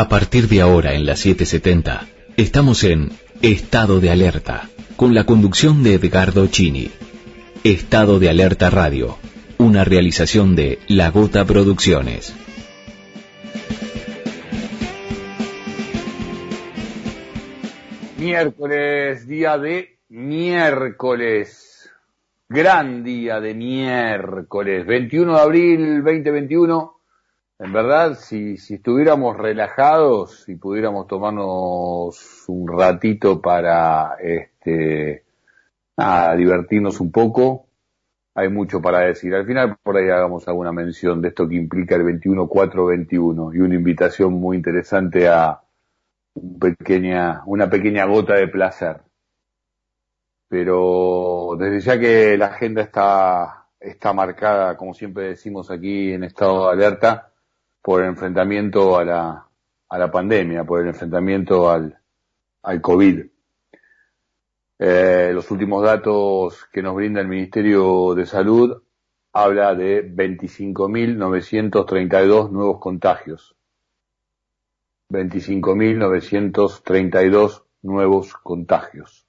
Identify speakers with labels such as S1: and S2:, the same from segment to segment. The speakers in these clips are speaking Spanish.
S1: A partir de ahora en la 770, estamos en Estado de Alerta, con la conducción de Edgardo Chini. Estado de Alerta Radio, una realización de La Gota Producciones.
S2: Miércoles, día de miércoles. Gran día de miércoles, 21 de abril 2021 en verdad, si, si estuviéramos relajados, si pudiéramos tomarnos un ratito para este, divertirnos un poco, hay mucho para decir. Al final por ahí hagamos alguna mención de esto que implica el 21-4-21 y una invitación muy interesante a un pequeña, una pequeña gota de placer. Pero desde ya que la agenda está, está marcada, como siempre decimos aquí en estado de alerta, por el enfrentamiento a la, a la pandemia, por el enfrentamiento al, COVID. Eh, los últimos datos que nos brinda el Ministerio de Salud habla de 25.932 nuevos contagios. 25.932 nuevos contagios.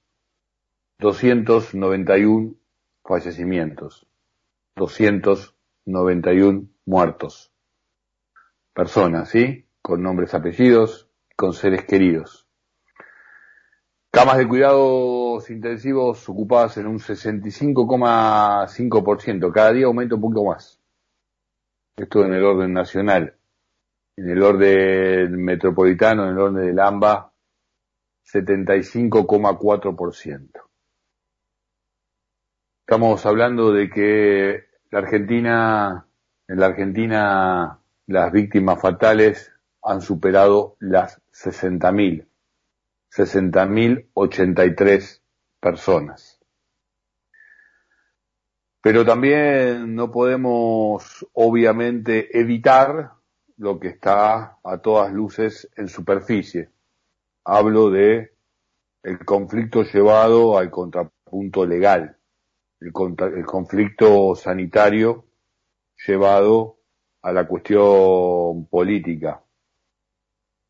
S2: 291 fallecimientos. 291 muertos personas, ¿sí? Con nombres, apellidos, con seres queridos. Camas de cuidados intensivos ocupadas en un 65,5%. Cada día aumenta un poco más. Esto en el orden nacional. En el orden metropolitano, en el orden del AMBA, 75,4%. Estamos hablando de que la Argentina, en la Argentina las víctimas fatales han superado las 60.000, 60.083 personas. Pero también no podemos obviamente evitar lo que está a todas luces en superficie. Hablo de el conflicto llevado al contrapunto legal, el, el conflicto sanitario llevado a la cuestión política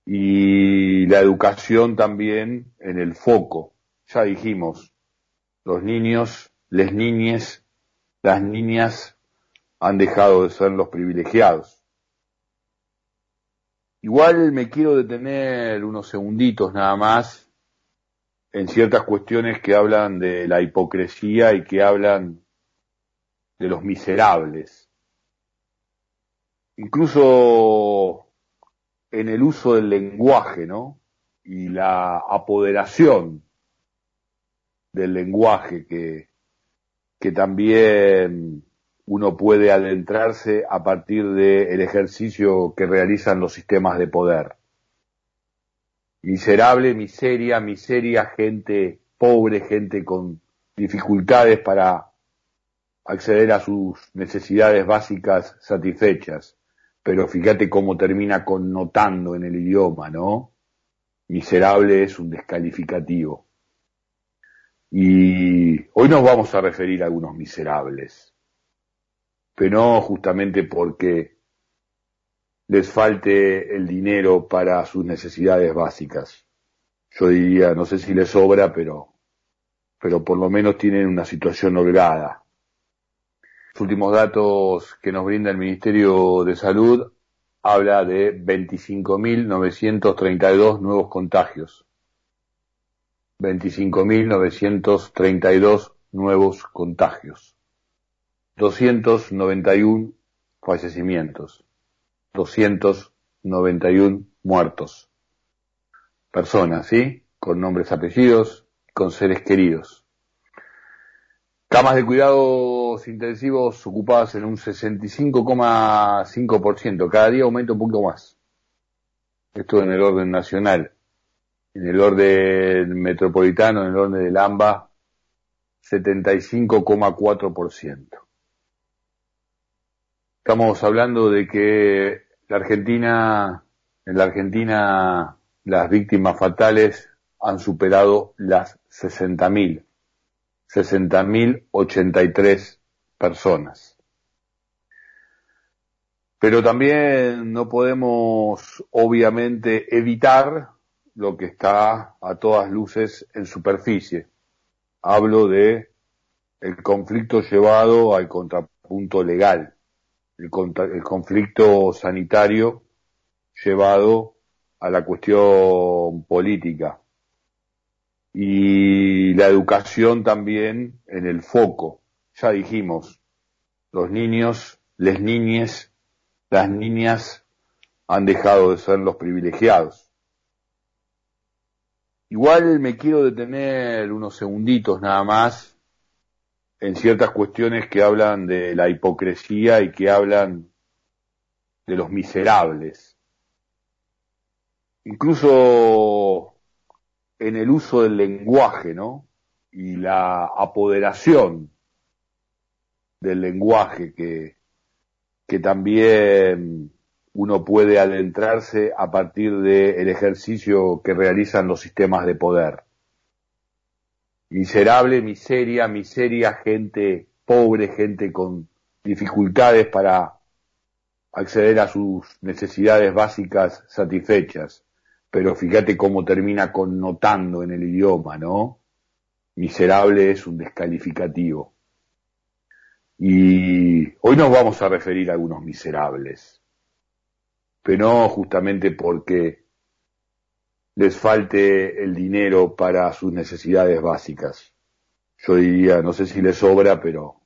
S2: y la educación también en el foco. Ya dijimos, los niños, les niñes, las niñas han dejado de ser los privilegiados. Igual me quiero detener unos segunditos nada más en ciertas cuestiones que hablan de la hipocresía y que hablan de los miserables incluso en el uso del lenguaje, ¿no? Y la apoderación del lenguaje que, que también uno puede adentrarse a partir del ejercicio que realizan los sistemas de poder. Miserable, miseria, miseria, gente pobre, gente con dificultades para acceder a sus necesidades básicas satisfechas pero fíjate cómo termina connotando en el idioma, ¿no? Miserable es un descalificativo. Y hoy nos vamos a referir a algunos miserables, pero no justamente porque les falte el dinero para sus necesidades básicas. Yo diría, no sé si les sobra, pero, pero por lo menos tienen una situación holgada. Los últimos datos que nos brinda el Ministerio de Salud habla de 25.932 nuevos contagios. 25.932 nuevos contagios. 291 fallecimientos. 291 muertos. Personas, ¿sí? Con nombres, apellidos, con seres queridos. Camas de cuidados intensivos ocupadas en un 65,5%. Cada día aumenta un poco más. Esto en el orden nacional. En el orden metropolitano, en el orden del AMBA, 75,4%. Estamos hablando de que la Argentina, en la Argentina, las víctimas fatales han superado las 60.000 60.083 personas. Pero también no podemos, obviamente, evitar lo que está a todas luces en superficie. Hablo de el conflicto llevado al contrapunto legal, el, el conflicto sanitario llevado a la cuestión política y la educación también en el foco. Ya dijimos, los niños, les niñes, las niñas han dejado de ser los privilegiados. Igual me quiero detener unos segunditos nada más en ciertas cuestiones que hablan de la hipocresía y que hablan de los miserables. Incluso en el uso del lenguaje, ¿no? Y la apoderación del lenguaje que, que también uno puede adentrarse a partir del ejercicio que realizan los sistemas de poder. Miserable, miseria, miseria, gente pobre, gente con dificultades para acceder a sus necesidades básicas satisfechas pero fíjate cómo termina connotando en el idioma, ¿no? Miserable es un descalificativo. Y hoy nos vamos a referir a algunos miserables, pero no justamente porque les falte el dinero para sus necesidades básicas. Yo diría, no sé si les sobra, pero,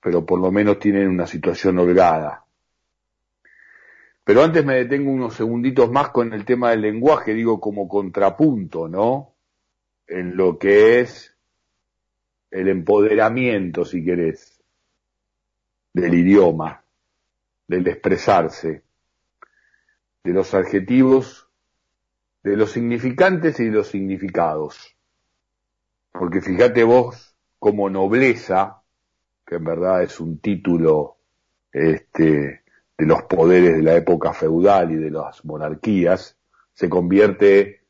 S2: pero por lo menos tienen una situación holgada pero antes me detengo unos segunditos más con el tema del lenguaje, digo como contrapunto, ¿no? En lo que es el empoderamiento, si querés, del idioma, del expresarse, de los adjetivos, de los significantes y de los significados. Porque fíjate vos como nobleza, que en verdad es un título, este, de los poderes de la época feudal y de las monarquías, se convierte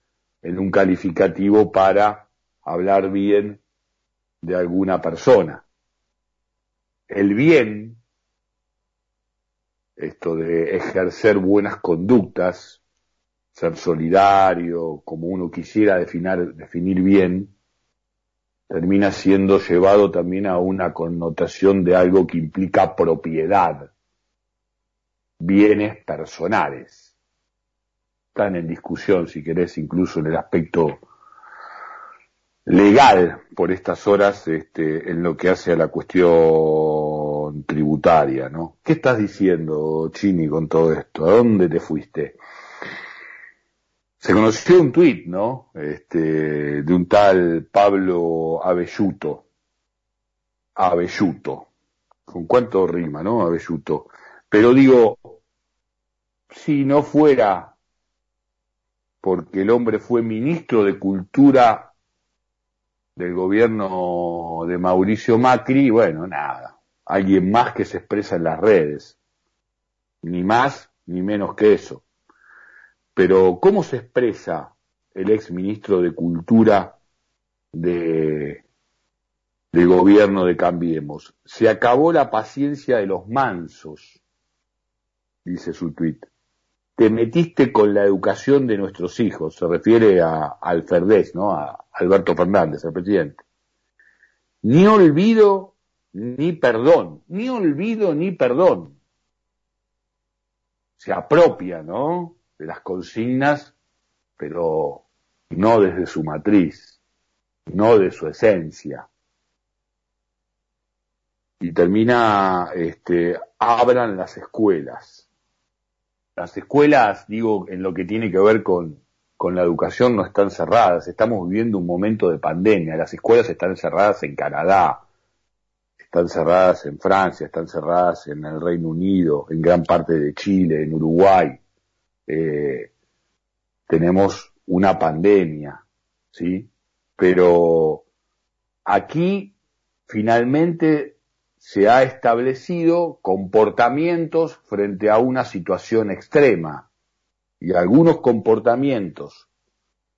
S2: en un calificativo para hablar bien de alguna persona. El bien, esto de ejercer buenas conductas, ser solidario, como uno quisiera definir, definir bien, termina siendo llevado también a una connotación de algo que implica propiedad bienes personales. Están en discusión, si querés, incluso en el aspecto legal por estas horas este, en lo que hace a la cuestión tributaria, ¿no? ¿Qué estás diciendo, Chini, con todo esto? ¿A dónde te fuiste? Se conoció un tuit, ¿no? Este, de un tal Pablo Abelluto. Abelluto. ¿Con cuánto rima, no? Abelluto. Pero digo, si no fuera porque el hombre fue ministro de Cultura del gobierno de Mauricio Macri, bueno, nada, alguien más que se expresa en las redes, ni más ni menos que eso. Pero ¿cómo se expresa el ex ministro de Cultura de, del gobierno de Cambiemos? Se acabó la paciencia de los mansos dice su tuit. Te metiste con la educación de nuestros hijos, se refiere a, al Ferdés, ¿no? A Alberto Fernández, el presidente. Ni olvido ni perdón, ni olvido ni perdón. Se apropia, ¿no? De las consignas, pero no desde su matriz, no de su esencia y termina, este, abran las escuelas las escuelas, digo, en lo que tiene que ver con, con la educación no están cerradas. Estamos viviendo un momento de pandemia. Las escuelas están cerradas en Canadá, están cerradas en Francia, están cerradas en el Reino Unido, en gran parte de Chile, en Uruguay. Eh, tenemos una pandemia, ¿sí? Pero aquí finalmente se ha establecido comportamientos frente a una situación extrema y algunos comportamientos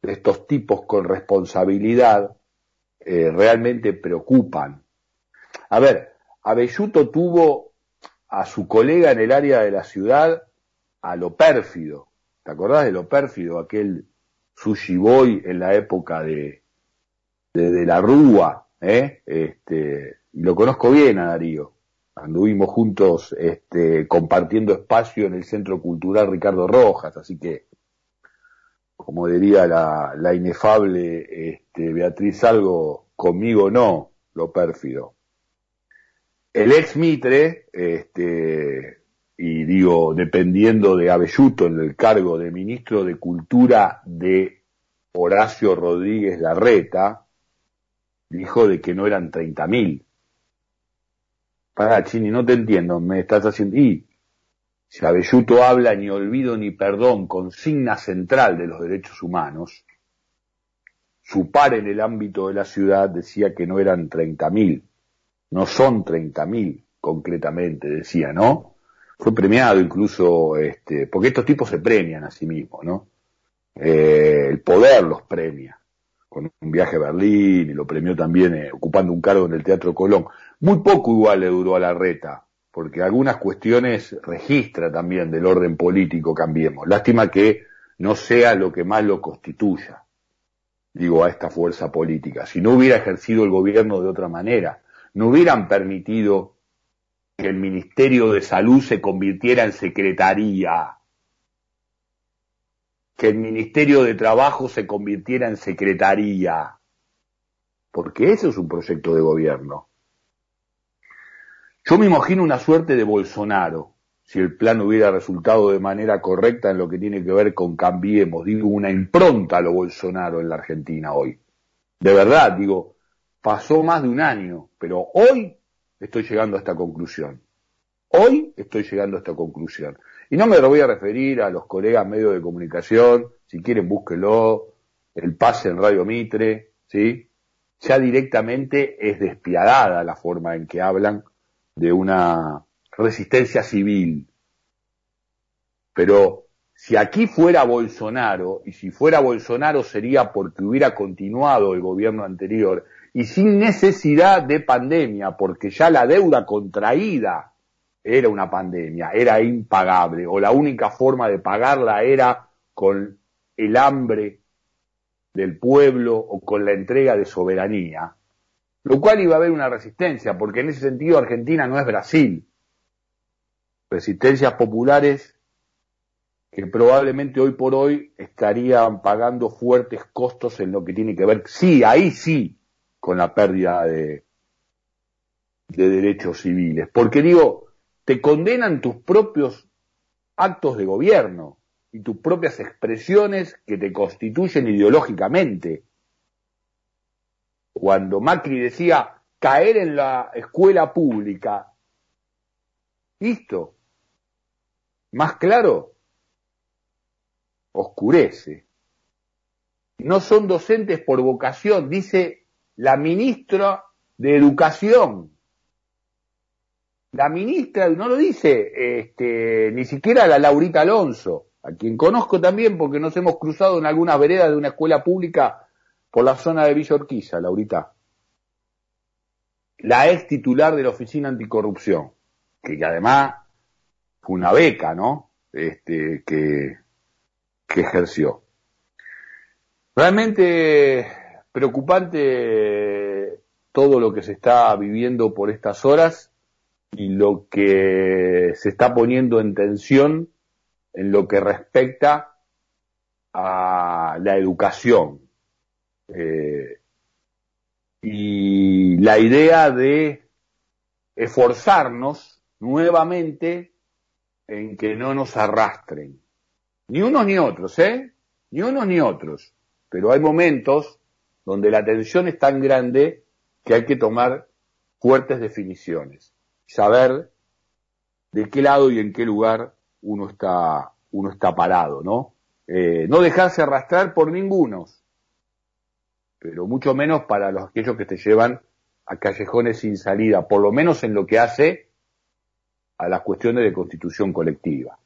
S2: de estos tipos con responsabilidad eh, realmente preocupan. A ver, Abelluto tuvo a su colega en el área de la ciudad a lo pérfido. ¿Te acordás de lo pérfido? Aquel sushi boy en la época de, de, la Rúa, ¿eh? Este, lo conozco bien a Darío. Anduvimos juntos este, compartiendo espacio en el Centro Cultural Ricardo Rojas, así que, como diría la, la inefable este, Beatriz Algo, conmigo no, lo pérfido. El ex Mitre, este, y digo, dependiendo de Abelluto en el cargo de ministro de Cultura de Horacio Rodríguez Larreta, dijo de que no eran 30.000. Chini, no te entiendo, me estás haciendo... Y si Abelluto habla ni olvido ni perdón, consigna central de los derechos humanos, su par en el ámbito de la ciudad decía que no eran 30.000, no son 30.000 concretamente, decía, ¿no? Fue premiado incluso, este, porque estos tipos se premian a sí mismos, ¿no? Eh, el poder los premia, con un viaje a Berlín y lo premió también eh, ocupando un cargo en el Teatro Colón. Muy poco igual le duró a la reta, porque algunas cuestiones registra también del orden político, cambiemos. Lástima que no sea lo que más lo constituya, digo, a esta fuerza política. Si no hubiera ejercido el gobierno de otra manera, no hubieran permitido que el Ministerio de Salud se convirtiera en secretaría, que el Ministerio de Trabajo se convirtiera en secretaría, porque eso es un proyecto de gobierno. Yo me imagino una suerte de Bolsonaro, si el plan hubiera resultado de manera correcta en lo que tiene que ver con Cambiemos, digo, una impronta a lo Bolsonaro en la Argentina hoy. De verdad, digo, pasó más de un año, pero hoy estoy llegando a esta conclusión. Hoy estoy llegando a esta conclusión. Y no me lo voy a referir a los colegas medios de comunicación, si quieren búsquelo, el pase en Radio Mitre, ¿sí? Ya directamente es despiadada la forma en que hablan de una resistencia civil. Pero si aquí fuera Bolsonaro, y si fuera Bolsonaro sería porque hubiera continuado el gobierno anterior, y sin necesidad de pandemia, porque ya la deuda contraída era una pandemia, era impagable, o la única forma de pagarla era con el hambre del pueblo o con la entrega de soberanía, lo cual iba a haber una resistencia, porque en ese sentido Argentina no es Brasil. Resistencias populares que probablemente hoy por hoy estarían pagando fuertes costos en lo que tiene que ver, sí, ahí sí, con la pérdida de, de derechos civiles. Porque digo, te condenan tus propios actos de gobierno y tus propias expresiones que te constituyen ideológicamente. Cuando Macri decía caer en la escuela pública, listo, más claro, oscurece. No son docentes por vocación, dice la ministra de Educación. La ministra, no lo dice este, ni siquiera la Laurita Alonso, a quien conozco también porque nos hemos cruzado en algunas veredas de una escuela pública por la zona de Villa Orquiza, Laurita. La ex titular de la Oficina Anticorrupción, que además fue una beca, ¿no? Este, que ejerció. Realmente preocupante todo lo que se está viviendo por estas horas y lo que se está poniendo en tensión en lo que respecta a la educación. Eh, y la idea de esforzarnos nuevamente en que no nos arrastren. Ni unos ni otros, ¿eh? Ni unos ni otros. Pero hay momentos donde la tensión es tan grande que hay que tomar fuertes definiciones saber de qué lado y en qué lugar uno está, uno está parado, ¿no? Eh, no dejarse arrastrar por ningunos, pero mucho menos para los aquellos que te llevan a callejones sin salida, por lo menos en lo que hace a las cuestiones de constitución colectiva.